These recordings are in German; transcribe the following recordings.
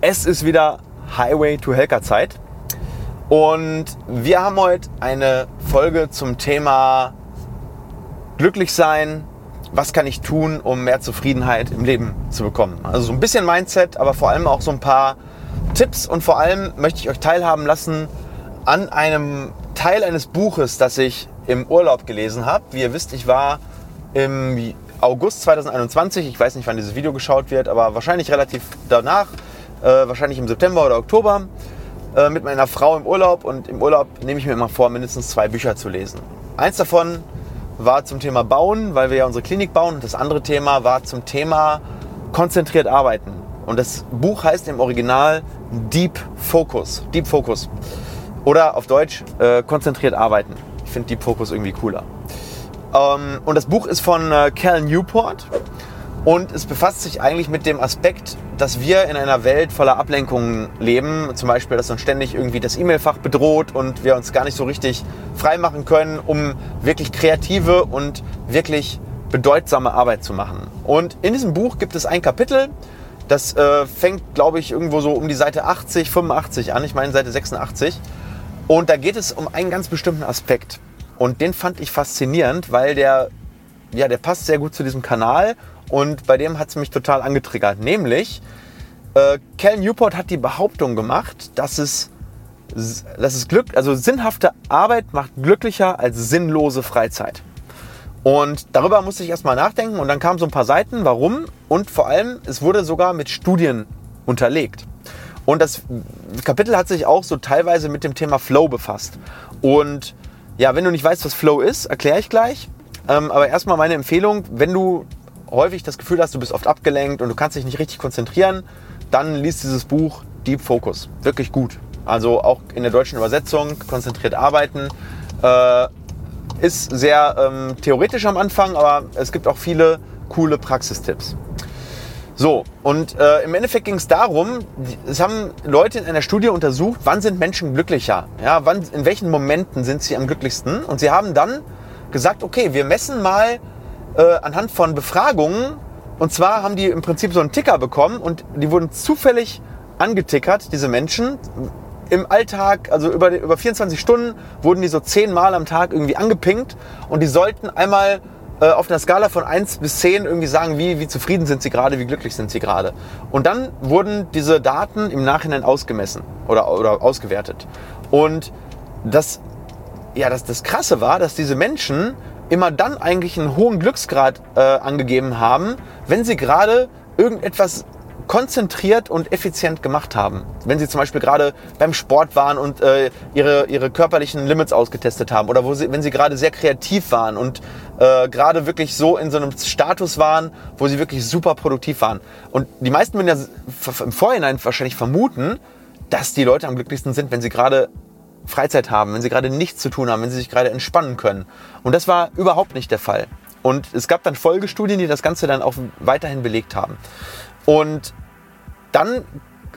Es ist wieder Highway to Helker Zeit. Und wir haben heute eine Folge zum Thema glücklich sein. Was kann ich tun, um mehr Zufriedenheit im Leben zu bekommen? Also so ein bisschen Mindset, aber vor allem auch so ein paar Tipps und vor allem möchte ich euch teilhaben lassen an einem Teil eines Buches, das ich im Urlaub gelesen habe. Wie ihr wisst, ich war im August 2021, ich weiß nicht, wann dieses Video geschaut wird, aber wahrscheinlich relativ danach, äh, wahrscheinlich im September oder Oktober, äh, mit meiner Frau im Urlaub. Und im Urlaub nehme ich mir immer vor, mindestens zwei Bücher zu lesen. Eins davon war zum Thema Bauen, weil wir ja unsere Klinik bauen. Und das andere Thema war zum Thema konzentriert arbeiten. Und das Buch heißt im Original Deep Focus. Deep Focus. Oder auf Deutsch äh, konzentriert arbeiten. Ich finde Deep Focus irgendwie cooler. Ähm, und das Buch ist von äh, Cal Newport. Und es befasst sich eigentlich mit dem Aspekt, dass wir in einer Welt voller Ablenkungen leben. Zum Beispiel, dass uns ständig irgendwie das E-Mail-Fach bedroht und wir uns gar nicht so richtig freimachen können, um wirklich kreative und wirklich bedeutsame Arbeit zu machen. Und in diesem Buch gibt es ein Kapitel, das äh, fängt, glaube ich, irgendwo so um die Seite 80, 85 an. Ich meine Seite 86. Und da geht es um einen ganz bestimmten Aspekt. Und den fand ich faszinierend, weil der, ja, der passt sehr gut zu diesem Kanal und bei dem hat es mich total angetriggert. Nämlich, äh, Cal Newport hat die Behauptung gemacht, dass es, dass es Glück, also sinnhafte Arbeit macht glücklicher als sinnlose Freizeit. Und darüber musste ich erstmal nachdenken und dann kamen so ein paar Seiten, warum und vor allem, es wurde sogar mit Studien unterlegt. Und das Kapitel hat sich auch so teilweise mit dem Thema Flow befasst. Und ja, wenn du nicht weißt, was Flow ist, erkläre ich gleich. Ähm, aber erstmal meine Empfehlung, wenn du häufig das Gefühl hast, du bist oft abgelenkt und du kannst dich nicht richtig konzentrieren, dann liest dieses Buch Deep Focus. Wirklich gut. Also auch in der deutschen Übersetzung, konzentriert arbeiten. Äh, ist sehr ähm, theoretisch am Anfang, aber es gibt auch viele coole Praxistipps. So, und äh, im Endeffekt ging es darum, es haben Leute in einer Studie untersucht, wann sind Menschen glücklicher? Ja, wann, in welchen Momenten sind sie am glücklichsten? Und sie haben dann gesagt, okay, wir messen mal äh, anhand von Befragungen. Und zwar haben die im Prinzip so einen Ticker bekommen und die wurden zufällig angetickert, diese Menschen. Im Alltag, also über, über 24 Stunden, wurden die so zehnmal am Tag irgendwie angepinkt und die sollten einmal äh, auf einer Skala von 1 bis 10 irgendwie sagen, wie, wie zufrieden sind sie gerade, wie glücklich sind sie gerade. Und dann wurden diese Daten im Nachhinein ausgemessen oder, oder ausgewertet. Und das, ja, das, das Krasse war, dass diese Menschen immer dann eigentlich einen hohen Glücksgrad äh, angegeben haben, wenn sie gerade irgendetwas konzentriert und effizient gemacht haben. Wenn sie zum Beispiel gerade beim Sport waren und äh, ihre, ihre körperlichen Limits ausgetestet haben oder wo sie, wenn sie gerade sehr kreativ waren und äh, gerade wirklich so in so einem Status waren, wo sie wirklich super produktiv waren. Und die meisten würden ja im Vorhinein wahrscheinlich vermuten, dass die Leute am glücklichsten sind, wenn sie gerade Freizeit haben, wenn sie gerade nichts zu tun haben, wenn sie sich gerade entspannen können. Und das war überhaupt nicht der Fall. Und es gab dann Folgestudien, die das Ganze dann auch weiterhin belegt haben. Und dann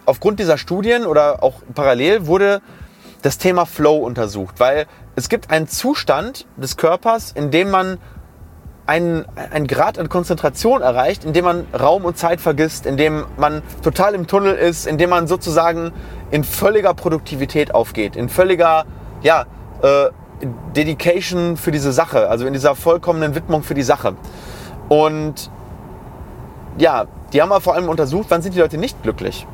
aufgrund dieser Studien oder auch parallel wurde das Thema Flow untersucht, weil es gibt einen Zustand des Körpers, in dem man einen, einen Grad an Konzentration erreicht, in dem man Raum und Zeit vergisst, in dem man total im Tunnel ist, in dem man sozusagen in völliger Produktivität aufgeht, in völliger ja, äh, Dedication für diese Sache, also in dieser vollkommenen Widmung für die Sache. Und ja, die haben aber vor allem untersucht, wann sind die Leute nicht glücklich.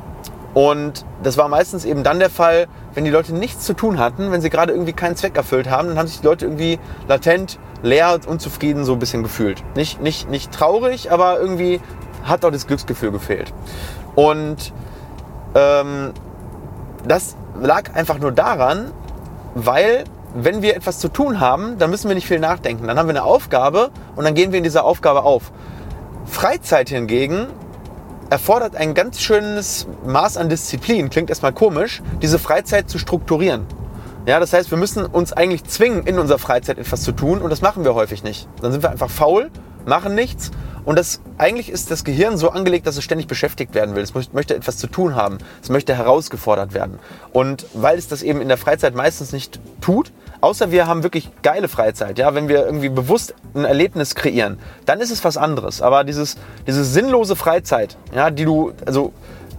Und das war meistens eben dann der Fall, wenn die Leute nichts zu tun hatten, wenn sie gerade irgendwie keinen Zweck erfüllt haben, dann haben sich die Leute irgendwie latent, leer und unzufrieden so ein bisschen gefühlt. Nicht, nicht, nicht traurig, aber irgendwie hat auch das Glücksgefühl gefehlt. Und ähm, das lag einfach nur daran, weil wenn wir etwas zu tun haben, dann müssen wir nicht viel nachdenken. Dann haben wir eine Aufgabe und dann gehen wir in dieser Aufgabe auf. Freizeit hingegen erfordert ein ganz schönes Maß an Disziplin, klingt erstmal komisch, diese Freizeit zu strukturieren. Ja, das heißt, wir müssen uns eigentlich zwingen, in unserer Freizeit etwas zu tun und das machen wir häufig nicht. Dann sind wir einfach faul, machen nichts und das eigentlich ist das Gehirn so angelegt, dass es ständig beschäftigt werden will. Es möchte etwas zu tun haben. Es möchte herausgefordert werden. Und weil es das eben in der Freizeit meistens nicht tut, außer wir haben wirklich geile Freizeit, ja, wenn wir irgendwie bewusst ein Erlebnis kreieren, dann ist es was anderes. Aber dieses, diese sinnlose Freizeit, ja, die du, also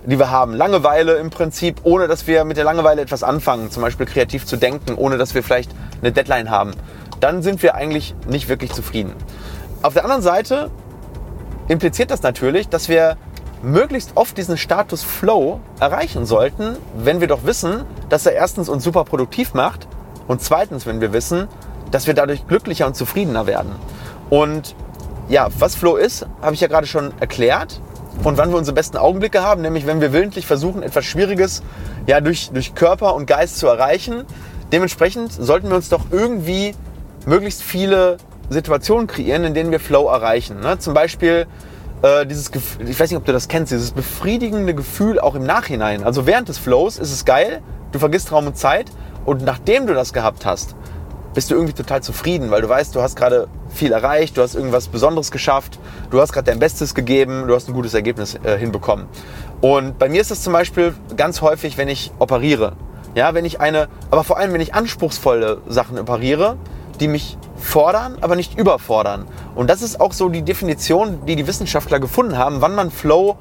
die wir haben. Langeweile im Prinzip, ohne dass wir mit der Langeweile etwas anfangen, zum Beispiel kreativ zu denken, ohne dass wir vielleicht eine Deadline haben. Dann sind wir eigentlich nicht wirklich zufrieden. Auf der anderen Seite impliziert das natürlich, dass wir möglichst oft diesen Status Flow erreichen sollten, wenn wir doch wissen, dass er erstens uns super produktiv macht und zweitens, wenn wir wissen, dass wir dadurch glücklicher und zufriedener werden. Und ja, was Flow ist, habe ich ja gerade schon erklärt. Und wann wir unsere besten Augenblicke haben, nämlich wenn wir willentlich versuchen, etwas Schwieriges ja, durch, durch Körper und Geist zu erreichen. Dementsprechend sollten wir uns doch irgendwie möglichst viele Situationen kreieren, in denen wir Flow erreichen. Ne? Zum Beispiel äh, dieses Gefühl, ich weiß nicht, ob du das kennst, dieses befriedigende Gefühl auch im Nachhinein. Also während des Flows ist es geil, du vergisst Raum und Zeit und nachdem du das gehabt hast, bist du irgendwie total zufrieden, weil du weißt, du hast gerade viel erreicht, du hast irgendwas Besonderes geschafft, du hast gerade dein Bestes gegeben, du hast ein gutes Ergebnis äh, hinbekommen. Und bei mir ist das zum Beispiel ganz häufig, wenn ich operiere. Ja, wenn ich eine, aber vor allem, wenn ich anspruchsvolle Sachen operiere, die mich fordern, aber nicht überfordern. Und das ist auch so die Definition, die die Wissenschaftler gefunden haben, wann man Flow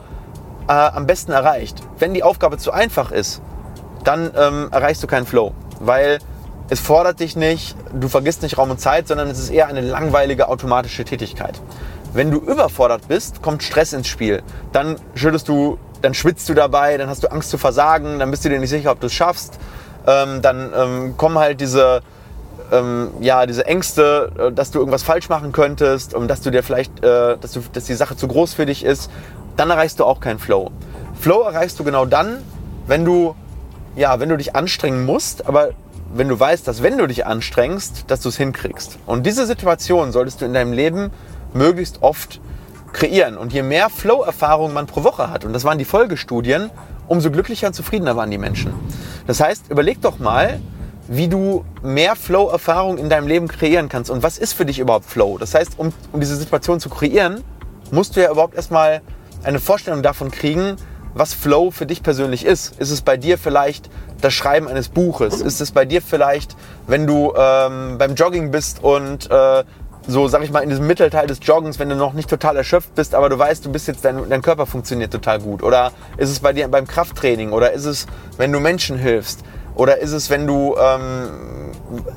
äh, am besten erreicht. Wenn die Aufgabe zu einfach ist, dann ähm, erreichst du keinen Flow, weil es fordert dich nicht, du vergisst nicht Raum und Zeit, sondern es ist eher eine langweilige automatische Tätigkeit. Wenn du überfordert bist, kommt Stress ins Spiel. Dann schüttest du, dann schwitzt du dabei, dann hast du Angst zu versagen, dann bist du dir nicht sicher, ob du es schaffst. Ähm, dann ähm, kommen halt diese, ähm, ja, diese Ängste, äh, dass du irgendwas falsch machen könntest und dass du dir vielleicht, äh, dass, du, dass die Sache zu groß für dich ist. Dann erreichst du auch keinen Flow. Flow erreichst du genau dann, wenn du, ja, wenn du dich anstrengen musst, aber wenn du weißt, dass wenn du dich anstrengst, dass du es hinkriegst. Und diese Situation solltest du in deinem Leben möglichst oft kreieren. Und je mehr Flow-Erfahrung man pro Woche hat, und das waren die Folgestudien, umso glücklicher und zufriedener waren die Menschen. Das heißt, überleg doch mal, wie du mehr Flow-Erfahrung in deinem Leben kreieren kannst. Und was ist für dich überhaupt Flow? Das heißt, um, um diese Situation zu kreieren, musst du ja überhaupt erstmal eine Vorstellung davon kriegen, was Flow für dich persönlich ist. Ist es bei dir vielleicht das Schreiben eines Buches? Ist es bei dir vielleicht, wenn du ähm, beim Jogging bist und äh, so, sag ich mal, in diesem Mittelteil des Joggens, wenn du noch nicht total erschöpft bist, aber du weißt, du bist jetzt, dein, dein Körper funktioniert total gut? Oder ist es bei dir beim Krafttraining? Oder ist es, wenn du Menschen hilfst? Oder ist es, wenn du, ähm,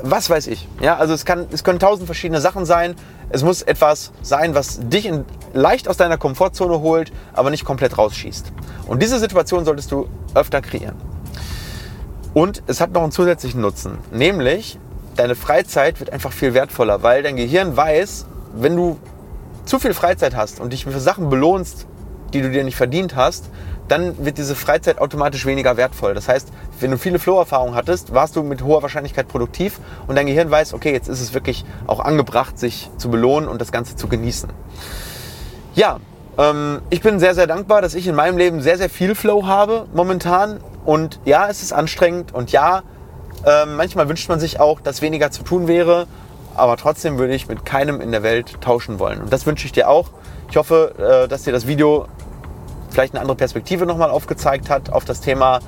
was weiß ich? Ja, also es, kann, es können tausend verschiedene Sachen sein. Es muss etwas sein, was dich in, leicht aus deiner Komfortzone holt, aber nicht komplett rausschießt. Und diese Situation solltest du öfter kreieren. Und es hat noch einen zusätzlichen Nutzen, nämlich deine Freizeit wird einfach viel wertvoller, weil dein Gehirn weiß, wenn du zu viel Freizeit hast und dich für Sachen belohnst, die du dir nicht verdient hast, dann wird diese Freizeit automatisch weniger wertvoll. Das heißt, wenn du viele Flow-Erfahrungen hattest, warst du mit hoher Wahrscheinlichkeit produktiv und dein Gehirn weiß, okay, jetzt ist es wirklich auch angebracht, sich zu belohnen und das Ganze zu genießen. Ja, ähm, ich bin sehr, sehr dankbar, dass ich in meinem Leben sehr, sehr viel Flow habe momentan. Und ja, es ist anstrengend und ja, äh, manchmal wünscht man sich auch, dass weniger zu tun wäre. Aber trotzdem würde ich mit keinem in der Welt tauschen wollen. Und das wünsche ich dir auch. Ich hoffe, äh, dass dir das Video vielleicht eine andere Perspektive nochmal aufgezeigt hat auf das Thema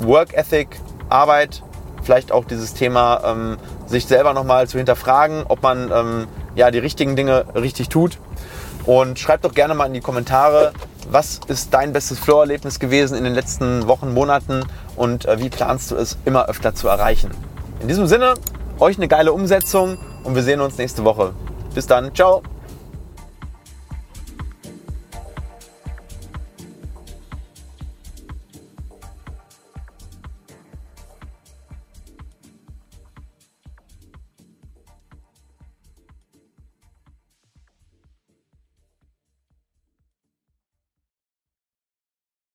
Work Ethic, Arbeit, vielleicht auch dieses Thema, ähm, sich selber nochmal zu hinterfragen, ob man ähm, ja, die richtigen Dinge richtig tut. Und schreib doch gerne mal in die Kommentare, was ist dein bestes Flow-Erlebnis gewesen in den letzten Wochen, Monaten und äh, wie planst du es immer öfter zu erreichen. In diesem Sinne, euch eine geile Umsetzung und wir sehen uns nächste Woche. Bis dann, ciao!